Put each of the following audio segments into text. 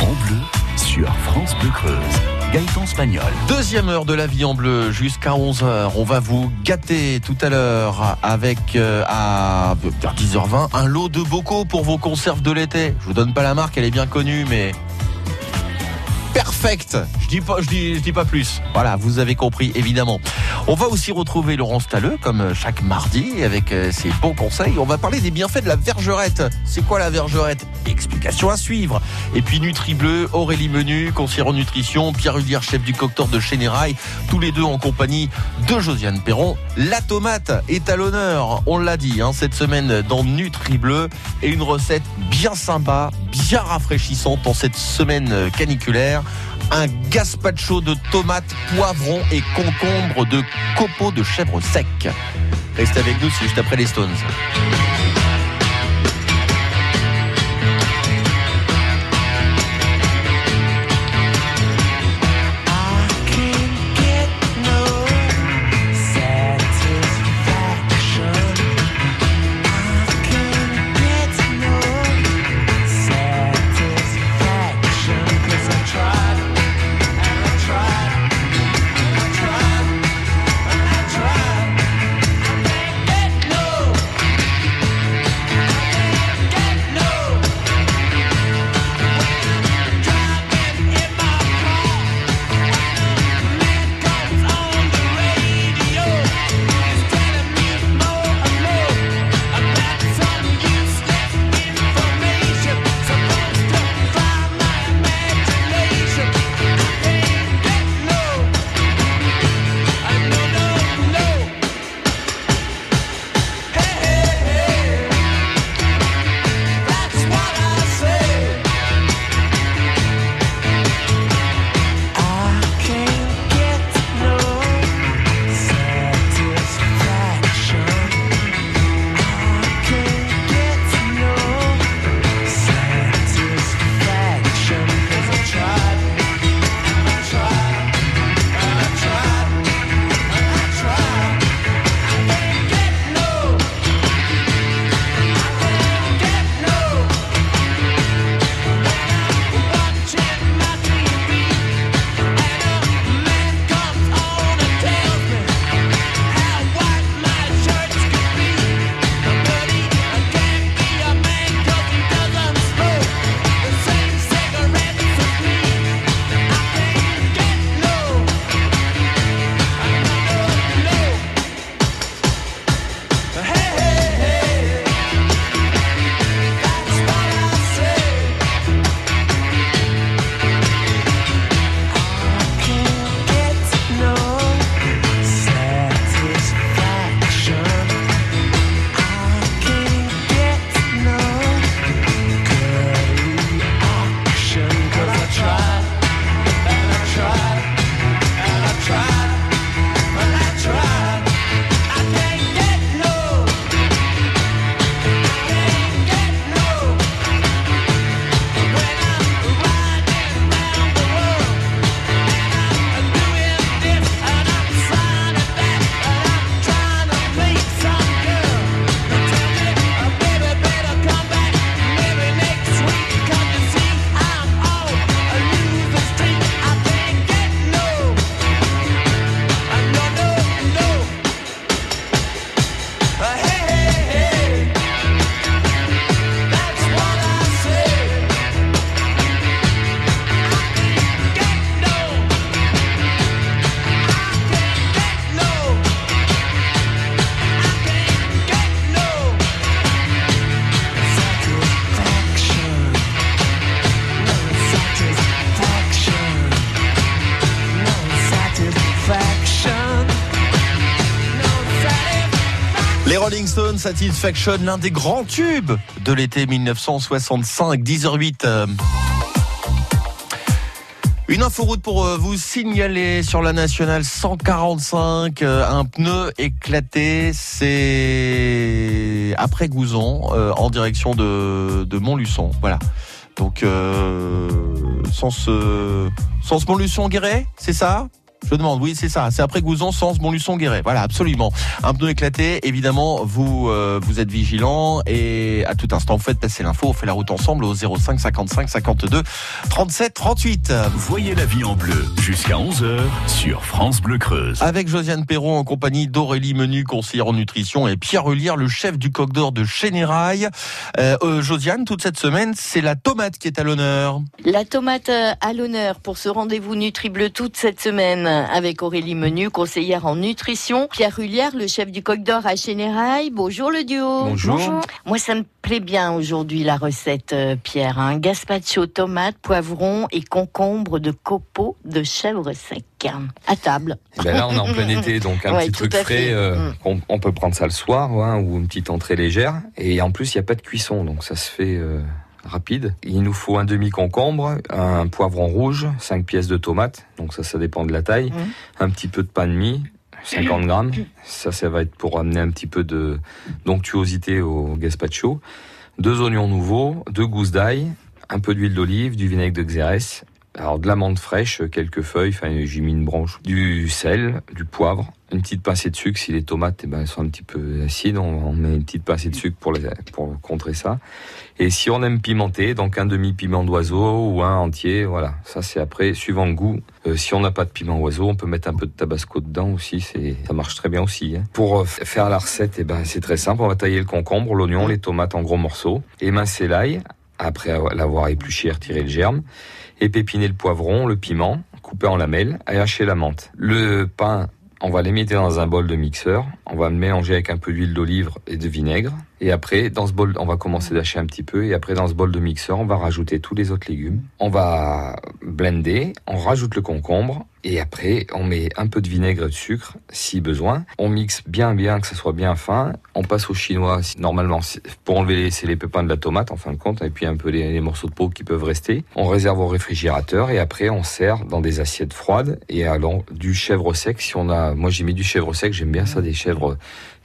en bleu sur France Bleu Creuse. Gaëtan Spagnol. Deuxième heure de la vie en bleu jusqu'à 11h. On va vous gâter tout à l'heure avec euh, à 10h20 un lot de bocaux pour vos conserves de l'été. Je vous donne pas la marque, elle est bien connue, mais perfect. Je dis pas, je dis, je dis pas plus. Voilà, vous avez compris évidemment. On va aussi retrouver Laurent Stalleux comme chaque mardi avec euh, ses bons conseils. On va parler des bienfaits de la vergerette. C'est quoi la vergerette? Explication à suivre. Et puis Nutri Bleu, Aurélie Menu, conseillère en nutrition, Pierre Hulière, chef du cocteur de Chénérail, tous les deux en compagnie de Josiane Perron. La tomate est à l'honneur, on l'a dit, hein, cette semaine dans Nutri Bleu et une recette bien sympa, bien rafraîchissante en cette semaine caniculaire un gazpacho de tomates, poivrons et concombres de copeaux de chèvre sec. Restez avec nous, c'est juste après les Stones. Satisfaction, l'un des grands tubes de l'été 1965, 10h08. Une inforoute pour euh, vous signaler sur la nationale 145, euh, un pneu éclaté, c'est après Gouzon, euh, en direction de, de Montluçon. Voilà. Donc, euh, sens, euh, sens Montluçon-Guéret, c'est ça? Je demande, oui, c'est ça. C'est après Gouzon, Sens, Montluçon, Guéret. Voilà, absolument. Un pneu éclaté, évidemment, vous euh, vous êtes vigilant et à tout instant, vous faites passer l'info. On fait la route ensemble au 05 55 52 37 38. Voyez la vie en bleu jusqu'à 11h sur France Bleu Creuse. Avec Josiane Perron en compagnie d'Aurélie Menu, conseillère en nutrition, et Pierre Hulière, le chef du coq d'or de Chénérail. Euh, euh, Josiane, toute cette semaine, c'est la tomate qui est à l'honneur. La tomate à l'honneur pour ce rendez-vous Nutri-Bleu toute cette semaine avec Aurélie Menu, conseillère en nutrition. Pierre Hulière, le chef du coq d'or à Chénérail. Bonjour le duo. Bonjour. Moi, ça me plaît bien aujourd'hui la recette, euh, Pierre. Hein. Gazpacho, tomate, poivron et concombre de copeaux de chèvre sec. À table. Eh ben là, on est en plein été, donc un Ouais, petit truc frais. euh, Mm. on, on peut prendre ça le soir hein, ou une petite entrée légère. Et en plus, il n'y a pas de cuisson, donc ça se fait euh, rapide. Il nous faut un demi concombre, un poivron rouge, 5 pièces de tomates, donc ça, ça dépend de la taille. Mm. Un petit peu de pain de mie. 50 grammes, ça, ça va être pour amener un petit peu de d'onctuosité au gazpacho. Deux oignons nouveaux, deux gousses d'ail, un peu d'huile d'olive, du vinaigre de xérès, alors de l'amande fraîche, quelques feuilles, enfin j'ai mis une branche, du sel, du poivre, une petite pincée de sucre si les tomates eh ben, elles sont un petit peu acides, on, on met une petite pincée de sucre pour, les, pour contrer ça. Et si on aime pimenter, donc un demi piment d'oiseau ou un entier, voilà, ça c'est après suivant le goût. Euh, si on n'a pas de piment oiseau, on peut mettre un peu de tabasco dedans aussi, c'est ça marche très bien aussi. hein. Pour euh, faire la recette, eh ben c'est très simple, on va tailler le concombre, l'oignon, les tomates en gros morceaux, émincer l'ail après avoir- l'avoir épluché et retiré le germe épépiner le poivron, le piment, couper en lamelles, et hacher la menthe. Le pain, on va mettre dans un bol de mixeur, on va le mélanger avec un peu d'huile d'olive et de vinaigre, et après, dans ce bol, on va commencer d'hacher un petit peu, et après, dans ce bol de mixeur, on va rajouter tous les autres légumes. On va blender, on rajoute le concombre, et après, on met un peu de vinaigre et de sucre, si besoin. On mixe bien, bien, que ça soit bien fin. On passe au chinois, normalement, pour enlever les, c'est les pépins de la tomate, en fin de compte, et puis un peu les, les morceaux de peau qui peuvent rester. On réserve au réfrigérateur, et après, on sert dans des assiettes froides, et alors, du chèvre sec, si on a, moi j'ai mis du chèvre sec, j'aime bien ça, des chèvres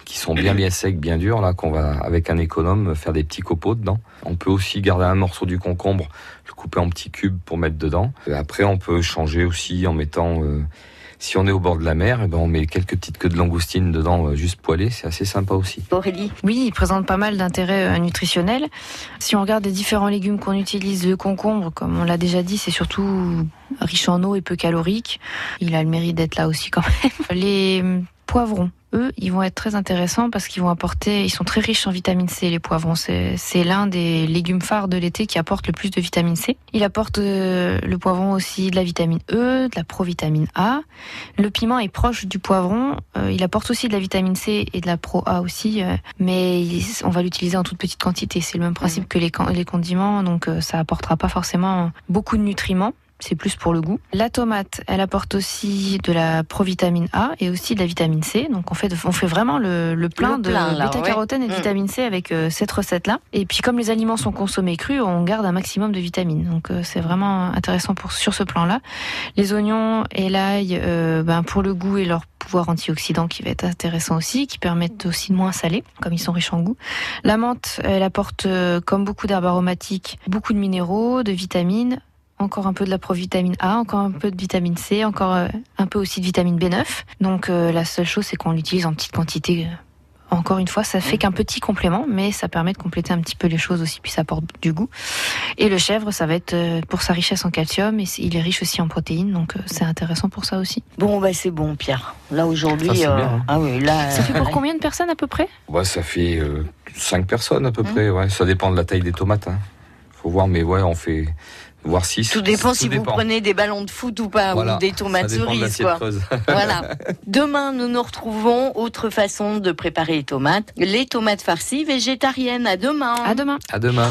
qui sont bien bien secs, bien durs, là, qu'on va, avec un économe, faire des petits copeaux dedans. On peut aussi garder un morceau du concombre, le couper en petits cubes pour mettre dedans. Après, on peut changer aussi en mettant, euh, si on est au bord de la mer, eh ben, on met quelques petites queues de langoustine dedans, euh, juste poêlées, c'est assez sympa aussi. Aurélie. Oui, il présente pas mal d'intérêts euh, nutritionnels. Si on regarde les différents légumes qu'on utilise, le concombre, comme on l'a déjà dit, c'est surtout riche en eau et peu calorique. Il a le mérite d'être là aussi quand même. Les poivrons, eux, ils vont être très intéressants parce qu'ils vont apporter, ils sont très riches en vitamine C, les poivrons. C'est l'un des légumes phares de l'été qui apporte le plus de vitamine C. Il apporte euh, le poivron aussi de la vitamine E, de la provitamine A. Le piment est proche du poivron. euh, il apporte aussi de la vitamine C et de la pro A aussi, euh, mais il- on va l'utiliser en toute petite quantité. C'est le même principe que les, les condiments, donc ça apportera pas forcément beaucoup de nutriments. C'est plus pour le goût. La tomate, elle apporte aussi de la provitamine A et aussi de la vitamine C. Donc en fait, on fait vraiment le, le plein Le de bêta-carotène et de vitamine C avec euh, cette recette-là. Et puis comme les aliments sont consommés crus, on garde un maximum de vitamines. Donc euh, c'est vraiment intéressant pour sur ce plan-là. Les oignons et l'ail, euh, ben, pour le goût et leur pouvoir antioxydant qui va être intéressant aussi, qui permettent aussi de moins saler, comme ils sont riches en goût. La menthe, elle apporte, comme beaucoup d'herbes aromatiques, beaucoup de minéraux, de vitamines, encore un peu de la provitamine A, encore un peu de vitamine C, encore euh, un peu aussi de vitamine B9. Donc euh, la seule chose, c'est qu'on l'utilise en petite quantité. Encore une fois, ça fait qu'un petit complément, mais ça permet de compléter un petit peu les choses aussi, puis ça apporte du goût. Et le chèvre, ça va être euh, pour sa richesse en calcium, et il est riche aussi en protéines, donc euh, c'est intéressant pour ça aussi. Bon, bah c'est bon, Pierre. Là aujourd'hui, bien, hein. ah oui, là. Ça fait pour euh, combien de personnes à peu près? Ouais, ça fait euh, cinq personnes à peu Mmh. près, ouais. Ça dépend de la taille des tomates, hein. Faut voir, mais ouais, on fait, voir six. Tout dépend si vous prenez des ballons de foot ou pas, Voilà. ou des tomates de cerises, quoi. Voilà. Demain, nous nous retrouvons. Autre façon de préparer les tomates. Les tomates farcies végétariennes. À demain. À demain à demain.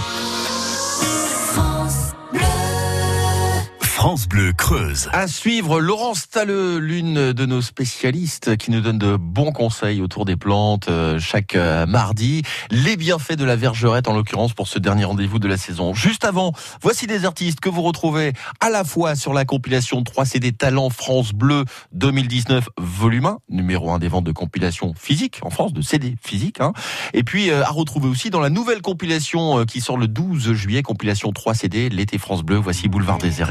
France Bleu Creuse. À suivre, Laurence Stalleux, l'une de nos spécialistes qui nous donne de bons conseils autour des plantes euh, chaque euh, mardi. Les bienfaits de la vergerette, en l'occurrence, pour ce dernier rendez-vous de la saison. Juste avant, voici des artistes que vous retrouvez à la fois sur la compilation 3 CD Talent France Bleu 2019 volume 1, numéro 1 des ventes de compilation physique en France, de CD physique. Hein. Et puis euh, à retrouver aussi dans la nouvelle compilation qui sort le 12 juillet, compilation 3 CD, l'été France Bleu. Voici Boulevard des Airs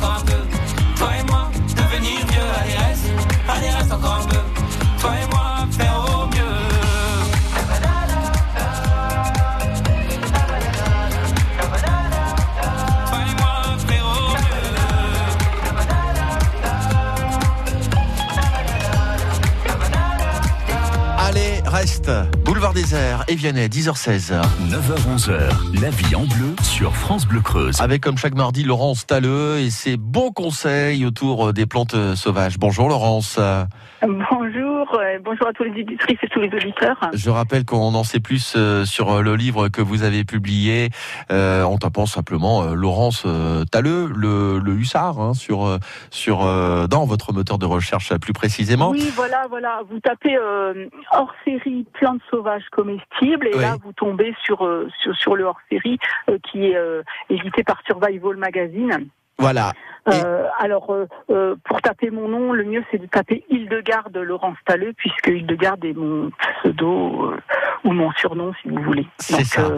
Boulevard Désert, Evianet, 10h16. 9h-11h, la vie en bleu sur France Bleu Creuse. Avec comme chaque mardi Laurence Talleux et ses bons conseils autour des plantes sauvages. Bonjour Laurence. Bonjour, euh, bonjour à tous les éditrices et tous les auditeurs. Je rappelle qu'on en sait plus euh, sur le livre que vous avez publié euh, en tapant simplement euh, Laurence euh, Talleux, le, le hussard, hein, sur, euh, sur, euh, dans votre moteur de recherche plus précisément. Oui, voilà, voilà. Vous tapez euh, hors série plantes sauvages comestibles et Oui. là vous tombez sur euh, sur, sur le hors série qui est euh, édité par Survival Magazine. Voilà. Euh, alors euh, euh, pour taper mon nom, le mieux c'est de taper Hildegarde Laurence Talleux puisque Hildegarde est mon pseudo euh, ou mon surnom si vous voulez. C'est ça.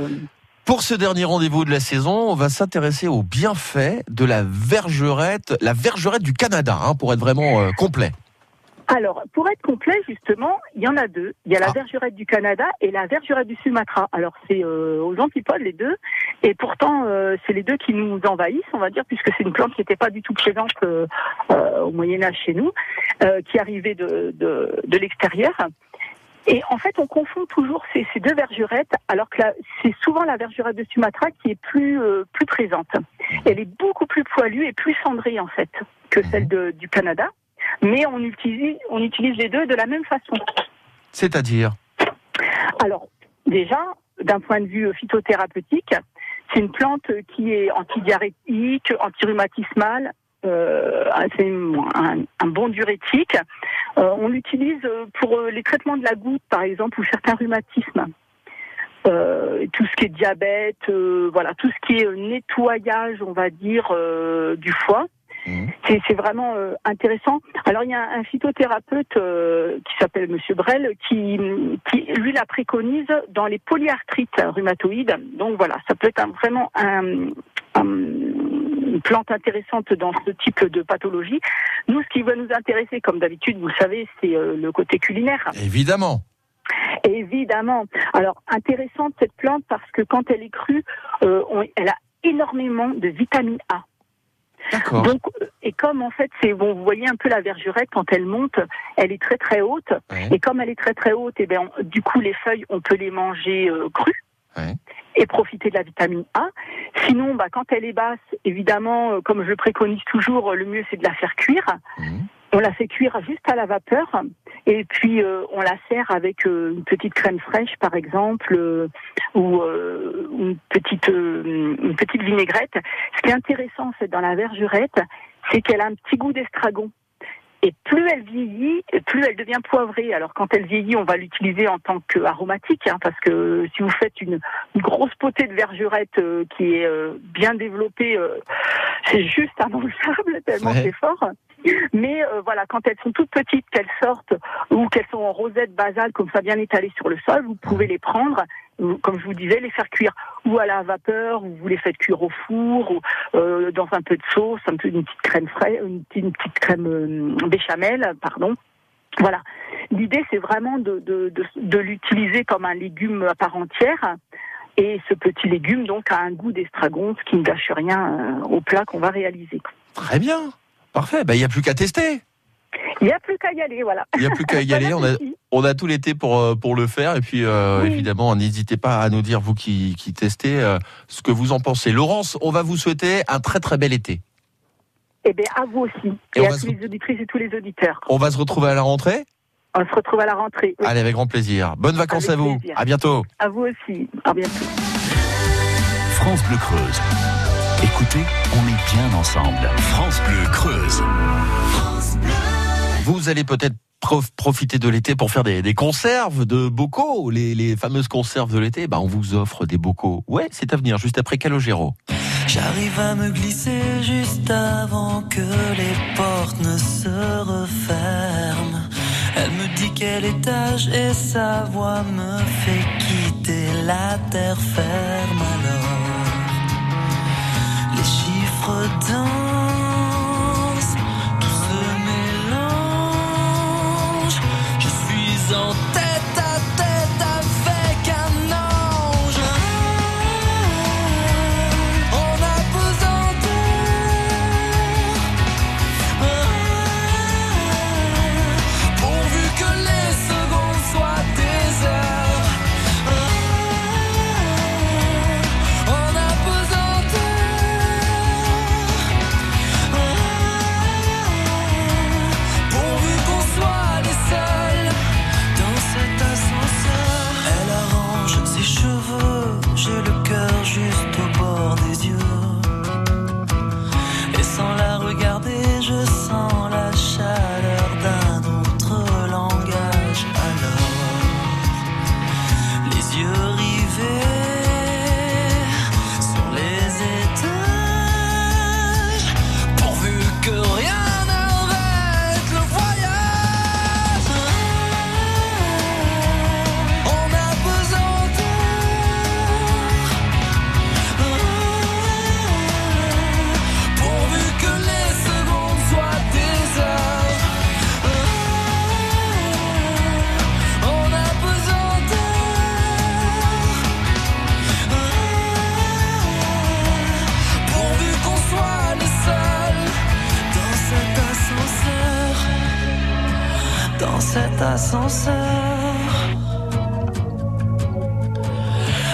Pour ce dernier rendez-vous de la saison, on va s'intéresser aux bienfaits de la vergerette, la vergerette du Canada, hein, pour être vraiment complet. Alors, pour être complet, justement, il y en a deux. Il y a la Ah. vergerette du Canada et la vergerette du Sumatra. Alors, c'est euh, aux antipodes, les deux. Et pourtant, euh, c'est les deux qui nous envahissent, on va dire, puisque c'est une plante qui n'était pas du tout présente euh, euh, au Moyen-Âge chez nous, euh, qui arrivait de, de, de l'extérieur. Et en fait, on confond toujours ces, ces deux vergerettes, alors que c'est souvent la vergerette de Sumatra qui est plus, euh, plus présente. Elle est beaucoup plus poilue et plus cendrée, en fait, que celle de- du Canada mais on utilise, on utilise les deux de la même façon. C'est-à-dire Alors, déjà, d'un point de vue phytothérapeutique, c'est une plante qui est antidiarrhétique, antirhumatismale, euh, c'est un, un bon diurétique. Euh, on l'utilise pour euh, les traitements de la goutte, par exemple, ou certains rhumatismes. Euh, tout ce qui est diabète, voilà, tout ce qui est nettoyage, on va dire, du foie. Mhm. C'est vraiment euh, intéressant. Alors il y a un phytothérapeute euh, qui s'appelle Monsieur Brel qui, qui lui la préconise dans les polyarthrites rhumatoïdes. Donc voilà, ça peut être un- vraiment un, un- une plante intéressante dans ce type de pathologie. Nous, ce qui va nous intéresser, comme d'habitude, vous le savez, c'est euh, le côté culinaire. Évidemment. Évidemment. Alors, intéressante cette plante parce que quand elle est crue, on- elle a énormément de vitamine A. D'accord. Donc, et comme en fait, c'est bon, vous voyez un peu la vergerette quand elle monte, elle est très très haute. Ouais. Et comme elle est très très haute, et ben, on- du coup, les feuilles, on peut les manger euh, crues. Ouais. Et profiter de la vitamine A. Sinon, bah, quand elle est basse, évidemment, euh, comme je préconise toujours, le mieux c'est de la faire cuire. Mhm. On la fait cuire juste à la vapeur et puis euh, on la sert avec euh, une petite crème fraîche par exemple euh, ou une petite une petite vinaigrette. Ce qui est intéressant c'est dans la vergerette, c'est qu'elle a un petit goût d'estragon. Et plus elle vieillit, plus elle devient poivrée. Alors quand elle vieillit, on va l'utiliser en tant qu'aromatique, hein, parce que si vous faites une, une grosse potée de vergerette euh, qui est euh, bien développée, euh, c'est juste immangeable tellement Ouais. c'est fort. Mais voilà, quand elles sont toutes petites, qu'elles sortent ou qu'elles sont en rosette basale comme ça bien étalées sur le sol, vous pouvez les prendre, comme je vous disais, les faire cuire ou à la vapeur, ou vous les faites cuire au four, ou euh, dans un peu de sauce, un peu une petite crème fraîche, une, petite- crème euh, béchamel, pardon. Voilà. L'idée, c'est vraiment de, l'utiliser comme un légume à part entière. Et ce petit légume, donc, a un goût d'estragon, ce qui ne gâche rien euh, au plat qu'on va réaliser. Très bien. Parfait. Ben, Il n'y a plus qu'à tester. Il n'y a plus qu'à y aller, voilà. Il n'y a plus qu'à y aller. On a, appétit. on a tout l'été pour, euh, pour le faire. Et puis, euh, Oui. évidemment, n'hésitez pas à nous dire, vous qui, qui testez, euh, ce que vous en pensez. Laurence, on va vous souhaiter un très très bel été. Eh bien, à vous aussi. Et à tous les auditrices et tous les auditeurs. On va se retrouver à la rentrée? On se retrouve à la rentrée. Oui. Allez, avec grand plaisir. Bonnes vacances Avec à vous. plaisir. À bientôt. À vous aussi. À bientôt. France Bleu Creuse. Écoutez, on est bien ensemble. France Bleu Creuse. Vous allez peut-être prof- profiter de l'été pour faire des, conserves de bocaux, les, fameuses conserves de l'été. Bah, on vous offre des bocaux. Ouais, c'est à venir, juste après Calogero. J'arrive à me glisser juste avant que les portes ne se referment. Elle me dit quel étage et sa voix me fait quitter la terre ferme alors. Les chiffres dansent,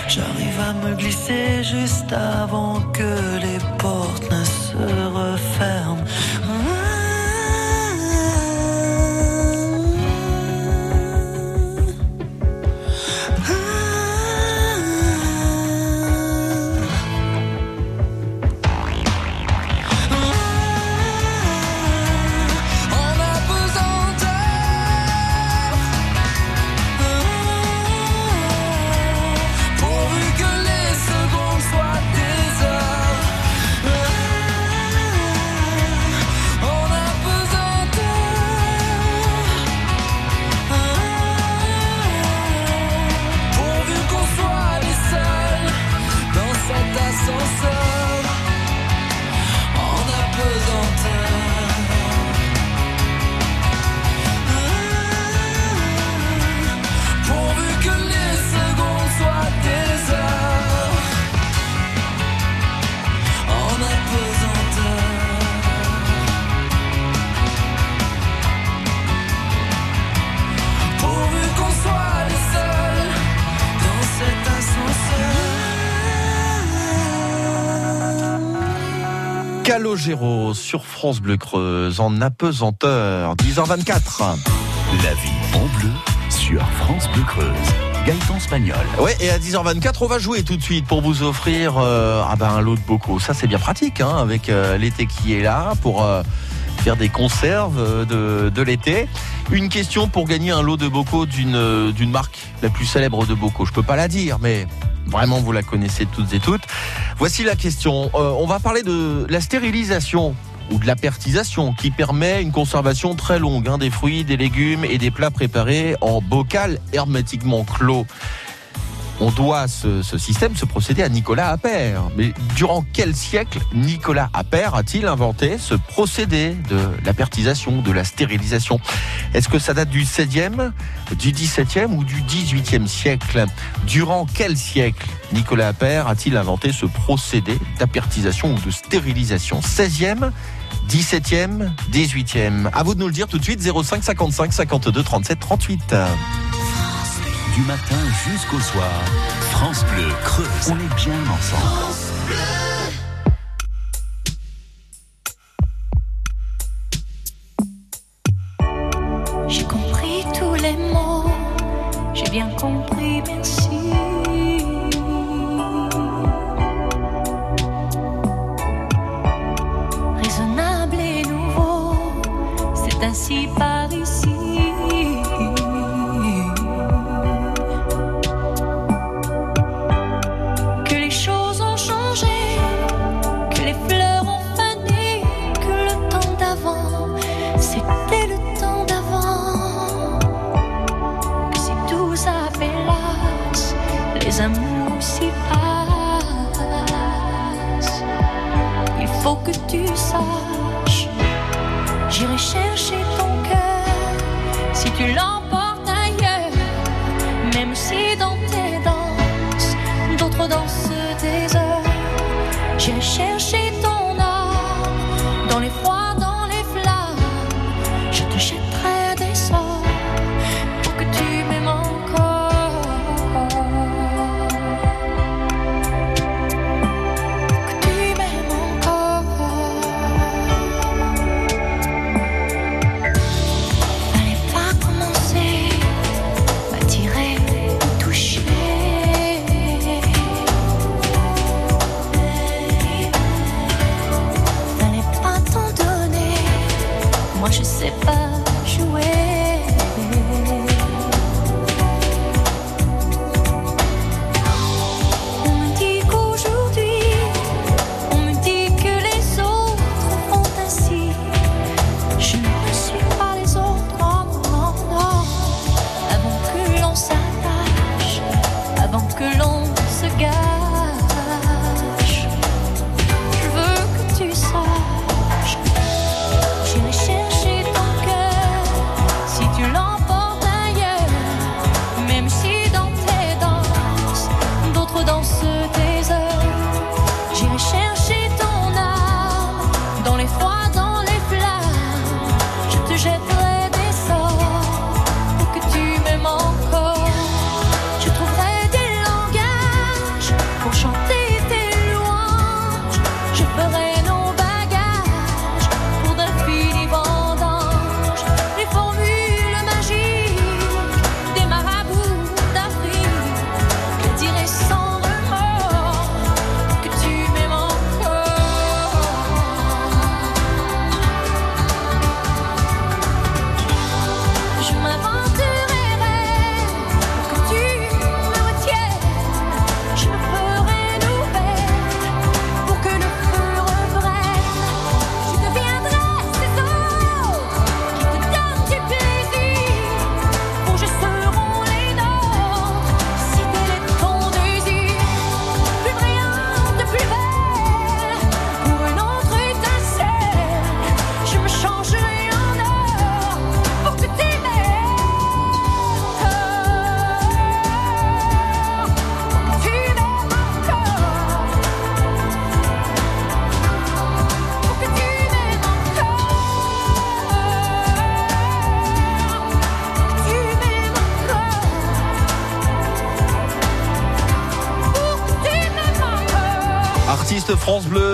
J'arrive à me glisser juste avant que Calogero sur France Bleu Creuse en apesanteur, 10h24. La vie en bleu sur France Bleu Creuse. Gaëtan Spagnol. Ouais, et à 10h24, on va jouer tout de suite pour vous offrir euh, ah ben, un lot de bocaux. Ça, c'est bien pratique, hein, avec euh, l'été qui est là, pour euh, faire des conserves euh, de, de l'été. Une question pour gagner un lot de bocaux d'une euh, d'une marque la plus célèbre de bocaux. Je peux pas la dire, mais vraiment, vous la connaissez toutes et toutes. Voici la question. Euh, on va parler de la stérilisation ou de l'apertisation qui permet une conservation très longue hein, des fruits, des légumes et des plats préparés en bocal hermétiquement clos. On doit ce, système, ce procédé à Nicolas Appert. Mais durant quel siècle Nicolas Appert a-t-il inventé ce procédé de l'apertisation, de la stérilisation? Est-ce que ça date du 16e, du 17e ou du 18e siècle? Durant quel siècle Nicolas Appert a-t-il inventé ce procédé d'apertisation ou de stérilisation? 16e 17e, 18e. À vous de nous le dire tout de suite, 05 55 52 37 38. Du matin jusqu'au soir, France Bleu Creuse. On est bien ensemble. J'ai compris tous les mots, j'ai bien compris, merci. Raisonnable et nouveau, c'est ainsi par que tu saches, j'irai chercher ton cœur. Si tu l'emportes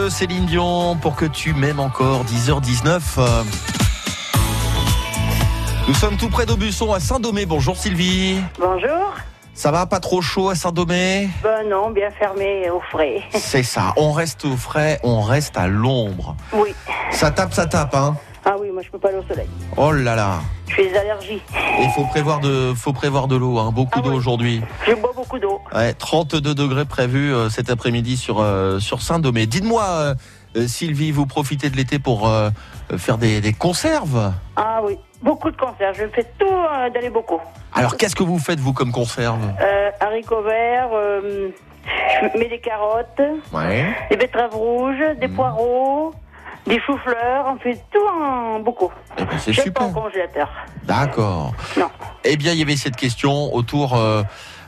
Céline Dion, pour que tu m'aimes encore, 10h19. Euh, Nous sommes tout près d'Aubusson à Saint-Domé. Bonjour Sylvie. Bonjour. Ça va pas trop chaud à Saint-Domé? Ben non, bien fermé au frais. C'est ça, on reste au frais, on reste à l'ombre. Oui. Ça tape, ça tape, hein Ah oui, moi je peux pas aller au soleil. Oh là là Je fais des allergies. Il faut prévoir de, faut prévoir de l'eau, hein. beaucoup Ah d'eau oui. aujourd'hui. Je bois beaucoup d'eau. Ouais, 32 degrés prévus euh, cet après-midi sur, euh, sur Saint-Domé. Dites-moi, euh, Sylvie, vous profitez de l'été pour faire des, des conserves? Ah oui, beaucoup de conserves. Je fais tout d'aller beaucoup. Alors, qu'est-ce que vous faites, vous, comme conserve? Haricots verts, je mets des carottes, Ouais. des betteraves rouges, des Mm. poireaux, des choux-fleurs. On fait tout en beaucoup. Eh ben, c'est super. pas au congélateur. D'accord. Non. Eh bien, il y avait cette question autour euh,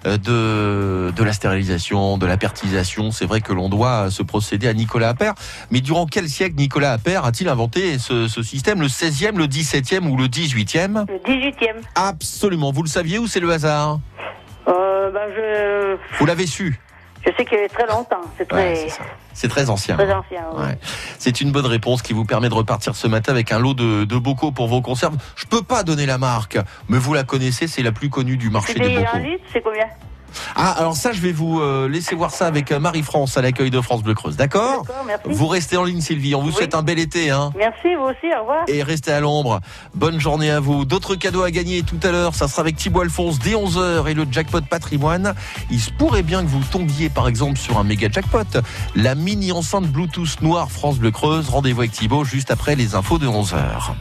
de, de la stérilisation, de la pertisation. C'est vrai que l'on doit se procéder à Nicolas Appert. Mais durant quel siècle Nicolas Appert a-t-il inventé ce, ce système? Le 16e, le 17e ou le 18e Le 18e. Absolument. Vous le saviez ou c'est le hasard? Euh, ben je, Vous l'avez su? Je sais qu'il y très longtemps. C'est Ouais, très, ancien. très ancien. Ouais. C'est une bonne réponse qui vous permet de repartir ce matin avec un lot de, de bocaux pour vos conserves. Je peux pas donner la marque, mais vous la connaissez, c'est la plus connue du marché C'est des des bocaux. c'est combien? Ah, alors ça, je vais vous euh, laisser voir ça avec euh, Marie-France à l'accueil de France Bleu Creuse. D'accord D'accord, merci. Vous restez en ligne, Sylvie. On vous Oui. souhaite un bel été, hein. Merci, vous aussi, au revoir. Et restez à l'ombre. Bonne journée à vous. D'autres cadeaux à gagner tout à l'heure. Ça sera avec Thibaut Alphonse dès 11h et le jackpot patrimoine. Il se pourrait bien que vous tombiez, par exemple, sur un méga jackpot. La mini enceinte Bluetooth noire France Bleu Creuse. Rendez-vous avec Thibaut juste après les infos de 11h.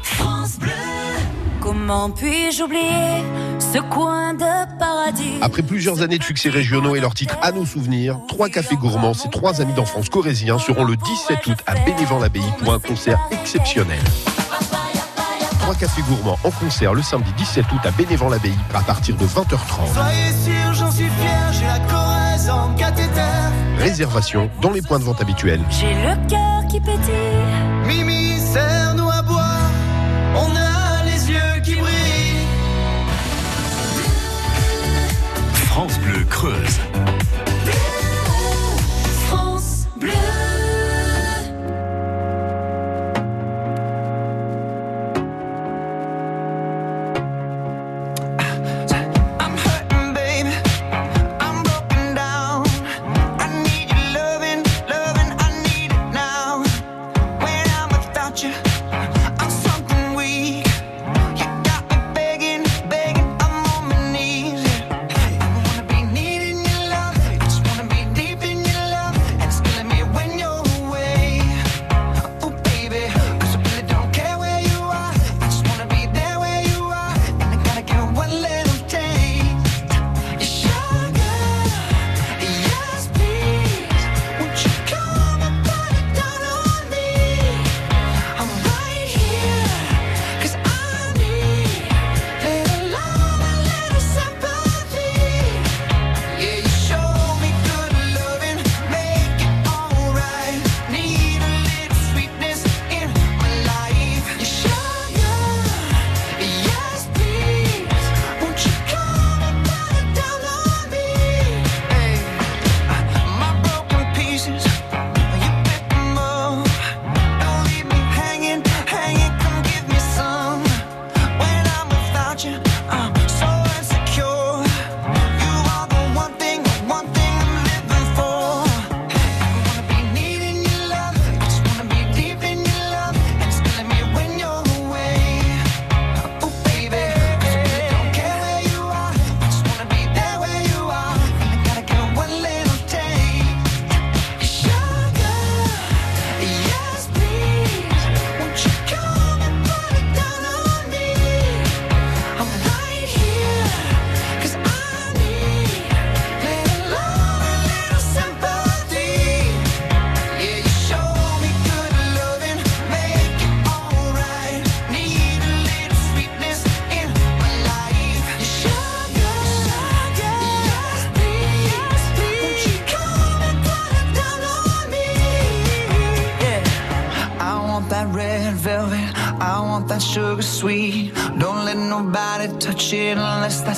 Comment puis-je oublier ce coin de paradis Après plusieurs années de succès régionaux et leur titre À nos souvenirs, trois cafés gourmands, ces trois amis d'enfance corésiens seront le 17 août à Bénévent-l'Abbaye pour un concert exceptionnel. Trois cafés gourmands en concert le samedi 17 août à Bénévent-l'Abbaye à partir de 20h30. Soyez sûr, j'en suis fier, j'ai la Corrèze en cathéter. Réservation dans les points de vente habituels. J'ai le cœur qui pétille.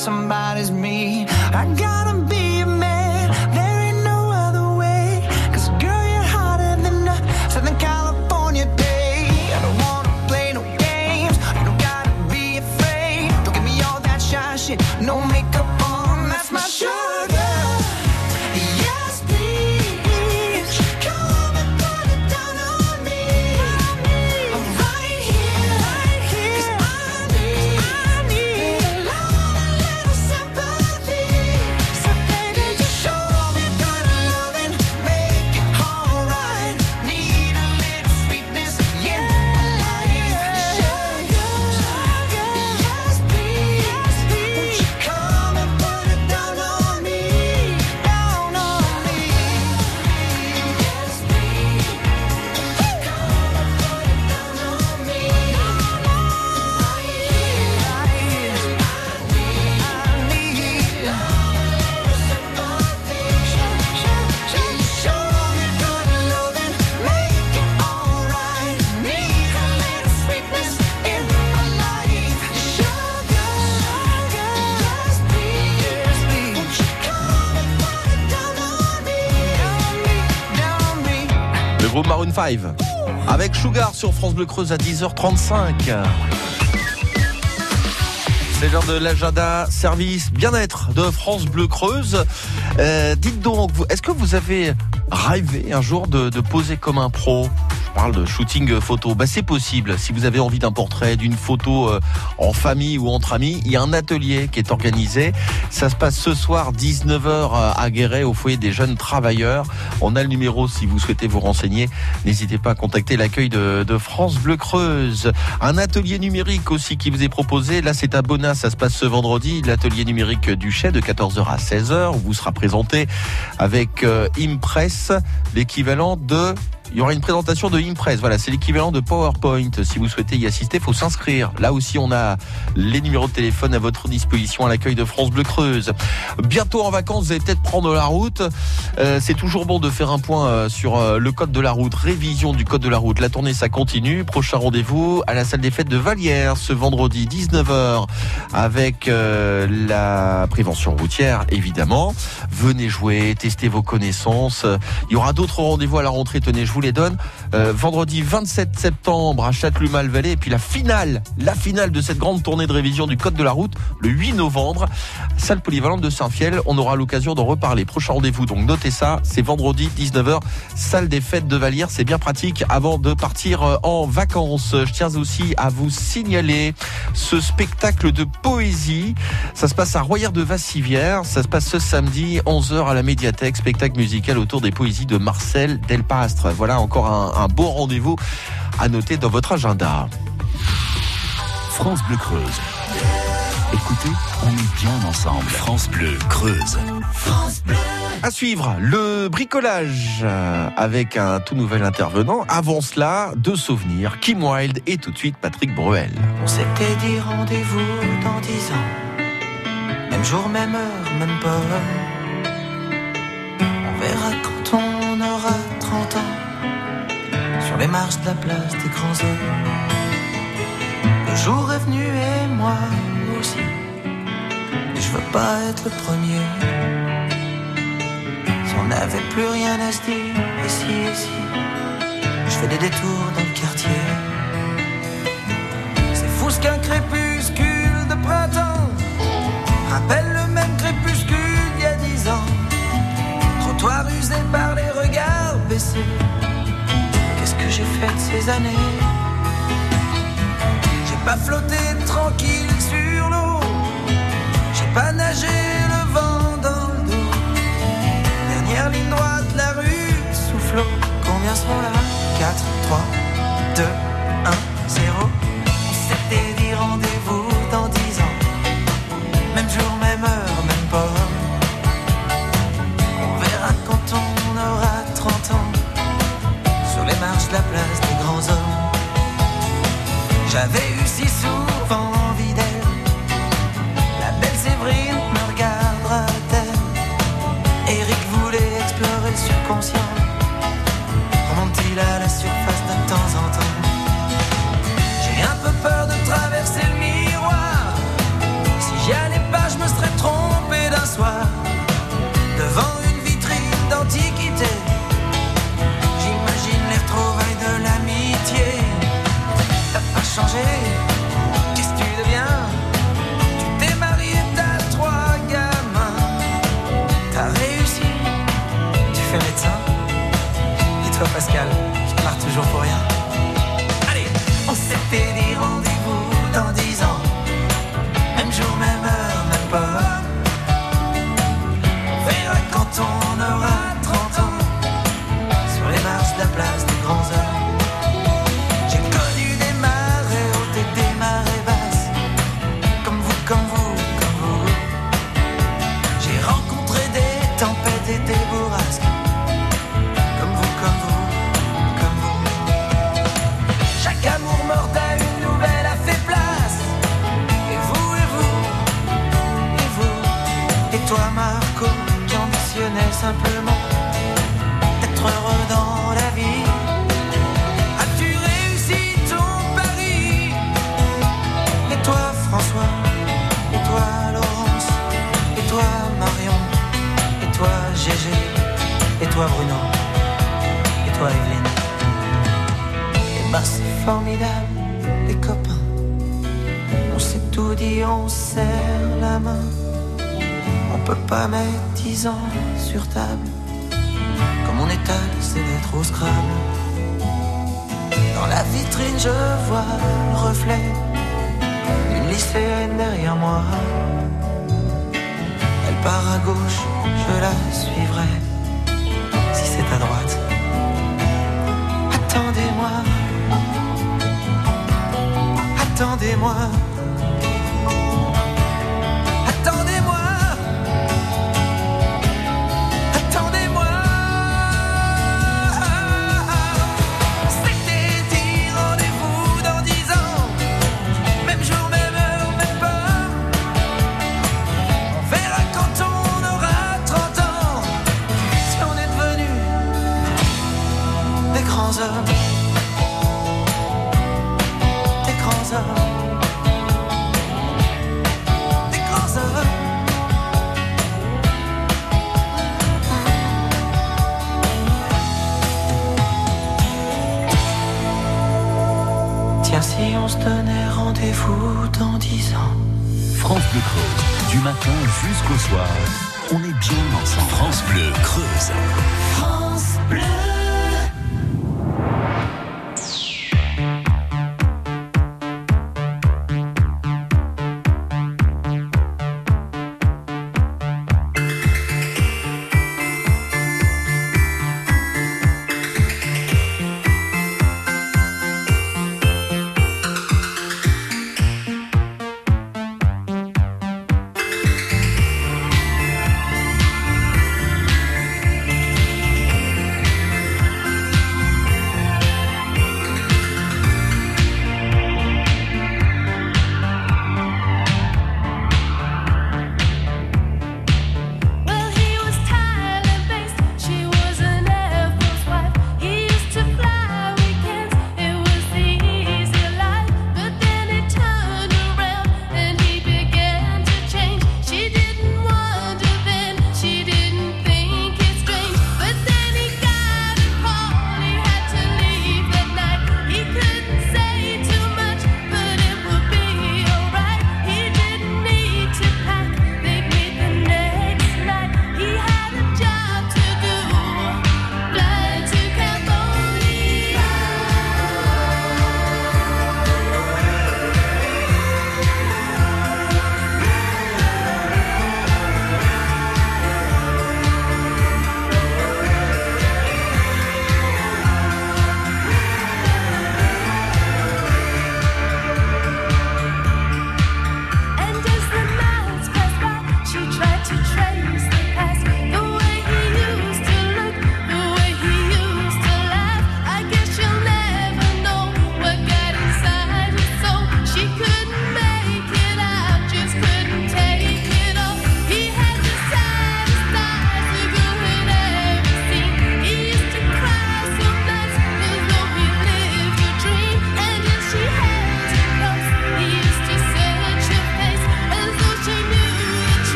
Somebody's me. I gotta 5 avec Sugar sur France Bleu Creuse à 10h35. C'est l'heure de l'agenda service bien-être de France Bleu Creuse. Euh, dites donc, est-ce que vous avez rêvé un jour de, poser comme un pro? Parle de shooting photo. Bah, c'est possible. Si vous avez envie d'un portrait, d'une photo euh, en famille ou entre amis, il y a un atelier qui est organisé. Ça se passe ce soir 19h à Guéret au foyer des jeunes travailleurs. On a le numéro si vous souhaitez vous renseigner. N'hésitez pas à contacter l'accueil de, de France Bleu Creuse. Un atelier numérique aussi qui vous est proposé. Là, c'est à Bonas. Ça se passe ce vendredi. L'atelier numérique du Chais de 14h à 16h où vous sera présenté avec euh, Impress, l'équivalent de il y aura une présentation de Impress. Voilà, c'est l'équivalent de PowerPoint. Si vous souhaitez y assister, il faut s'inscrire. Là aussi, on a les numéros de téléphone à votre disposition à l'accueil de France Bleu Creuse. Bientôt en vacances, vous allez peut-être prendre la route. Euh, c'est toujours bon de faire un point euh, sur euh, le code de la route, révision du code de la route. La tournée, ça continue. Prochain rendez-vous à la salle des fêtes de Vallière ce vendredi 19h avec euh, la prévention routière, évidemment. Venez jouer, tester vos connaissances. Il y aura d'autres rendez-vous à la rentrée. Tenez, je vous les donne. Euh, vendredi 27 septembre à Châtelumas-le-Vallée. Et puis la finale, la finale de cette grande tournée de révision du code de la route, le 8 novembre, salle polyvalente de Saint-Fiel. On aura l'occasion d'en reparler. Prochain rendez-vous, donc notez ça. C'est vendredi 19h, salle des fêtes de Vallière. C'est bien pratique avant de partir euh, en vacances. Je tiens aussi à vous signaler ce spectacle de poésie. Ça se passe à Royer de Vassivière. Ça se passe ce samedi 11h à la médiathèque. Spectacle musical autour des poésies de Marcel Delpastre. Voilà encore un, un beau rendez-vous à noter dans votre agenda. France Bleu Creuse. Écoutez, on est bien ensemble. France Bleu Creuse. À suivre, le bricolage euh, avec un tout nouvel intervenant. Avant cela, deux souvenirs, Kim Wilde et tout de suite Patrick Bruel. On s'était dit rendez-vous dans dix ans. Même jour, même heure, même pomme. Les marches de la place des grands hommes. Le jour est venu et moi aussi. Je veux pas être le premier. Si on n'avait plus rien à se dire, et si. Je fais des détours dans le quartier. C'est fou ce qu'un crépuscule de printemps rappelle le même crépuscule d'il y a dix ans. Trottoir usé par les regards baissés. J'ai fait ces années J'ai pas flotté tranquille sur l'eau. J'ai pas nagé le vent dans le dos. Dernière ligne droite, la rue soufflot. Combien sont là? 4, 3, 2, 1, 0. J'avais eu si souvent pas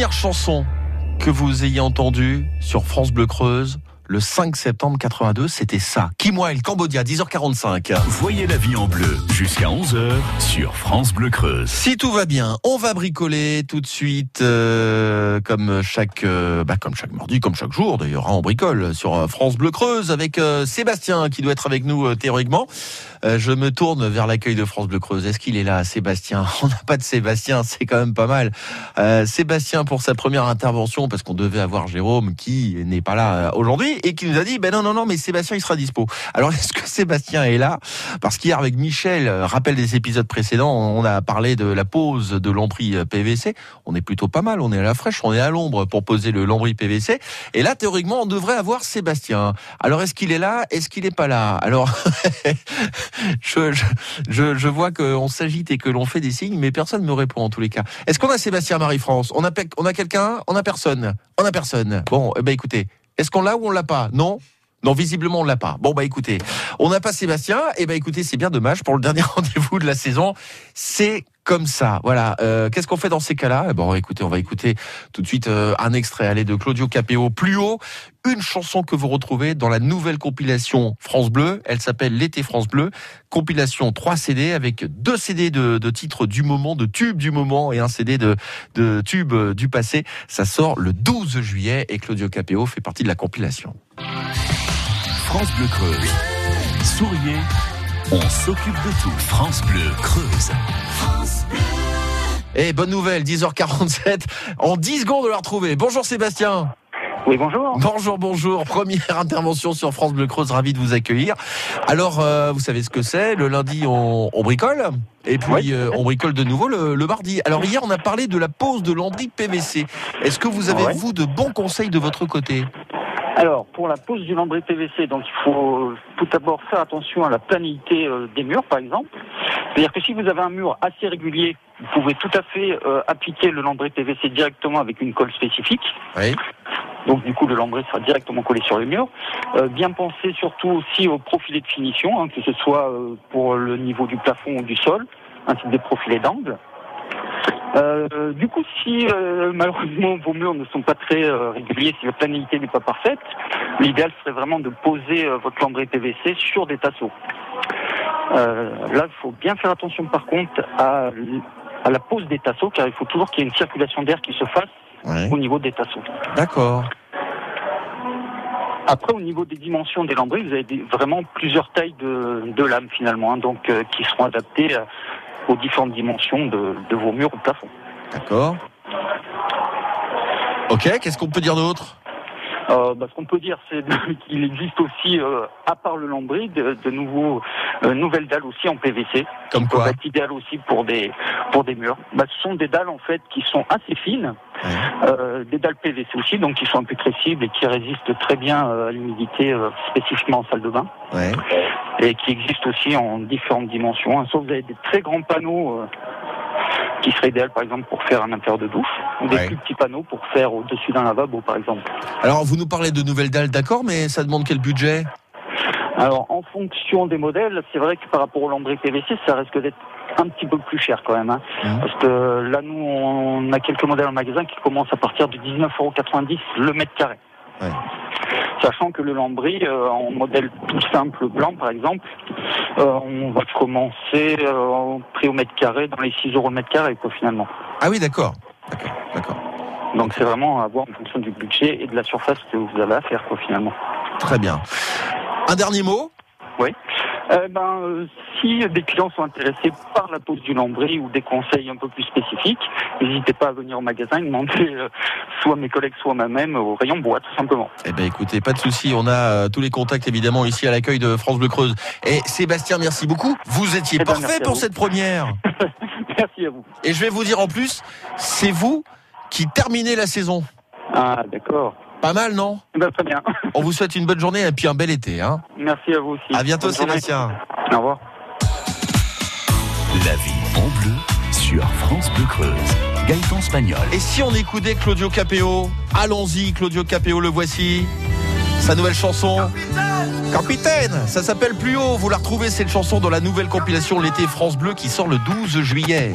première chanson que vous ayez entendue sur France Bleu Creuse le 5 septembre 82, c'était ça. Kim Wilde, Cambodia, 10h45. Voyez la vie en bleu jusqu'à 11h sur France Bleu Creuse. Si tout va bien, on va bricoler tout de suite, euh, comme chaque, euh, bah, comme chaque mardi, comme chaque jour d'ailleurs, hein, on bricole sur euh, France Bleu Creuse avec euh, Sébastien qui doit être avec nous théoriquement. Je me tourne vers l'accueil de France Bleu Creuse. Est-ce qu'il est là, Sébastien? On n'a pas de Sébastien, c'est quand même pas mal. Sébastien pour sa première intervention, parce qu'on devait avoir Jérôme qui n'est pas là aujourd'hui et qui nous a dit ben non non non mais Sébastien il sera dispo. Alors est-ce que Sébastien est là? Parce qu'hier avec Michel, euh, rappel des épisodes précédents, on a parlé de la pose de lambris euh, PVC. On est plutôt pas mal, on est à la fraîche, on est à l'ombre pour poser le lambris PVC. Et là théoriquement on devrait avoir Sébastien. Alors est-ce qu'il est là? Est-ce qu'il est pas là? Alors je, je, je, vois qu'on s'agite et que l'on fait des signes, mais personne ne me répond en tous les cas. Est-ce qu'on a Sébastien Marie-France? On a, on a quelqu'un? On a personne? On a personne. Bon, eh ben écoutez, est-ce qu'on l'a ou on l'a pas? Non non, visiblement on l'a pas. Bon bah écoutez, on n'a pas Sébastien. Et ben écoutez, c'est bien dommage pour le dernier rendez-vous de la saison. C'est comme ça. Voilà. Euh, Qu'est-ce qu'on fait dans ces cas-là? Eh Bon, écoutez, on va écouter tout de suite euh, un extrait allez, de Claudio Capéo. Plus haut, une chanson que vous retrouvez dans la nouvelle compilation France Bleu. Elle s'appelle L'été France Bleu. Compilation 3 CD avec deux CD de, de titres du moment, de tubes du moment et un CD de, de tubes du passé. Ça sort le 12 juillet et Claudio Capéo fait partie de la compilation. France Bleu Creuse. Souriez, on s'occupe de tout. France Bleu Creuse. Et bonne nouvelle, 10h47. En 10 secondes, on l'a retrouver. Bonjour Sébastien. Oui, bonjour. Bonjour, bonjour. Première intervention sur France Bleu Creuse, ravi de vous accueillir. Alors, euh, vous savez ce que c'est? Le lundi, on, on bricole. Et puis, Oui. euh, on bricole de nouveau le, le mardi. Alors, hier, on a parlé de la pose de lambris PVC. Est-ce que vous avez, Ouais. vous, de bons conseils de votre côté? Alors, pour la pose du lambris PVC, donc il faut euh, tout d'abord faire attention à la planité euh, des murs, par exemple. C'est-à-dire que si vous avez un mur assez régulier, vous pouvez tout à fait euh, appliquer le lambris PVC directement avec une colle spécifique. Oui. Donc du coup, le lambris sera directement collé sur le mur. Euh, bien penser surtout aussi au profilé de finition, hein, que ce soit euh, pour le niveau du plafond ou du sol, ainsi que des profilés d'angle. Euh, du coup, si euh, malheureusement vos murs ne sont pas très euh, réguliers, si la planalité n'est pas parfaite, l'idéal serait vraiment de poser votre lambris PVC sur des tasseaux. Là, il faut bien faire attention par contre à, à la pose des tasseaux, car il faut toujours qu'il y ait une circulation d'air qui se fasse Ouais. au niveau des tasseaux. D'accord. Après, au niveau des dimensions des lambris, vous avez des- vraiment plusieurs tailles de, de lames finalement, hein, donc euh, qui seront adaptées euh, aux différentes dimensions de, vos murs ou plafond. D'accord. Ok, qu'est-ce qu'on peut dire d'autre? Euh, bah, ce qu'on peut dire, c'est qu'il existe aussi, euh, à part le lambris, de, de nouveaux, euh, nouvelles dalles aussi en PVC. Comme quoi être idéales aussi pour des, pour des murs. Bah, ce sont des dalles en fait qui sont assez fines, Ouais. des dalles PVC aussi, donc qui sont impétressibles et qui résistent très bien à l'humidité, spécifiquement en salle de bain. Ouais. et qui existe aussi en différentes dimensions. hein. Sauf vous avez des très grands panneaux qui seraient idéaux par exemple pour faire un intérieur de douche, ou des Ouais. plus petits panneaux pour faire au-dessus d'un lavabo par exemple. Alors, vous nous parlez de nouvelles dalles, d'accord, mais ça demande quel budget? Alors en fonction des modèles, c'est vrai que par rapport au lambris PVC, ça risque d'être un petit peu plus cher quand même. hein. Mhm. Parce que là nous on a quelques modèles en magasin qui commencent à partir de 19,90€ le mètre carré. Ouais. Sachant que le lambris, euh, en modèle tout simple blanc par exemple, euh, on va commencer euh, en prix au mètre carré dans les 6 euros le mètre carré quoi finalement. Ah oui, d'accord. D'accord, d'accord. Donc c'est vraiment à voir en fonction du budget et de la surface que vous avez à faire quoi finalement. Très bien. Un dernier mot? Oui. Eh ben, euh, si des clients sont intéressés par la pose du lambris ou des conseils un peu plus spécifiques, n'hésitez pas à venir au magasin et demander euh, soit mes collègues, soit moi-même au rayon bois, tout simplement. Eh ben écoutez, pas de souci, on a euh, tous les contacts évidemment ici à l'accueil de France Bleu Creuse. Et Sébastien, merci beaucoup. Vous étiez Eh ben, parfait pour cette première. Merci à vous. Et je vais vous dire en plus, c'est vous qui terminez la saison. Ah, d'accord. Pas mal, non Eh ben, très bien. On vous souhaite une bonne journée et puis un bel été. Hein Merci à vous aussi. à bientôt Bonne journée. Sébastien. Au revoir. La vie en bleu sur France Bleu Creuse. Gaëtan Spagnol. Et si on écoutait Claudio Capéo Allons-y, Claudio Capéo, le voici. Sa nouvelle chanson. Capitaine Ça s'appelle Plus haut. Vous la retrouvez, cette chanson, dans la nouvelle compilation L'été France Bleu qui sort le 12 juillet.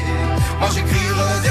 Moi j'écrirai des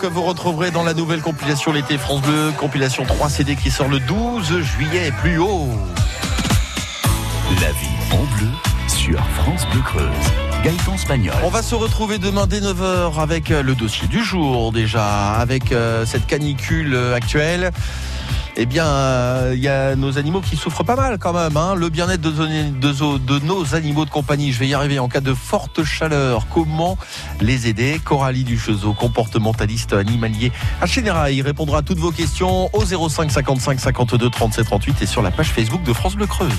que vous retrouverez dans la nouvelle compilation L'été France Bleu, compilation 3 CD qui sort le 12 juillet, plus haut. La vie en bleu sur France Bleu Creuse. Gaëtan Spagnol. On va se retrouver demain dès 9h avec euh, le dossier du jour déjà, avec euh, cette canicule euh, actuelle. Eh bien, euh, il y a nos animaux qui souffrent pas mal quand même. hein. Le bien-être de, nos animaux de compagnie, je vais y arriver en cas de forte chaleur. Comment les aider? Coralie Duchezeau, comportementaliste animalier à Chénérail, répondra à toutes vos questions au 05 55 52 37 38 et sur la page Facebook de France Bleu Creuse.